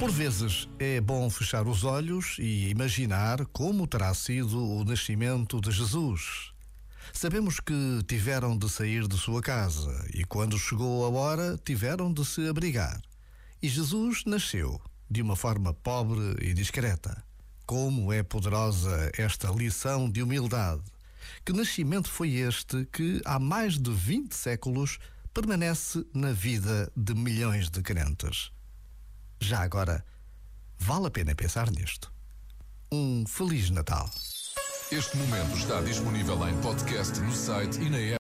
Por vezes é bom fechar os olhos e imaginar como terá sido o nascimento de Jesus. Sabemos que tiveram de sair de sua casa e, quando chegou a hora, tiveram de se abrigar. E Jesus nasceu de uma forma pobre e discreta. Como é poderosa esta lição de humildade! Que nascimento foi este que, há mais de 20 séculos, permanece na vida de milhões de crentes? Já agora, vale a pena pensar nisto. Um Feliz Natal. Este momento está disponível em podcast no site e na app.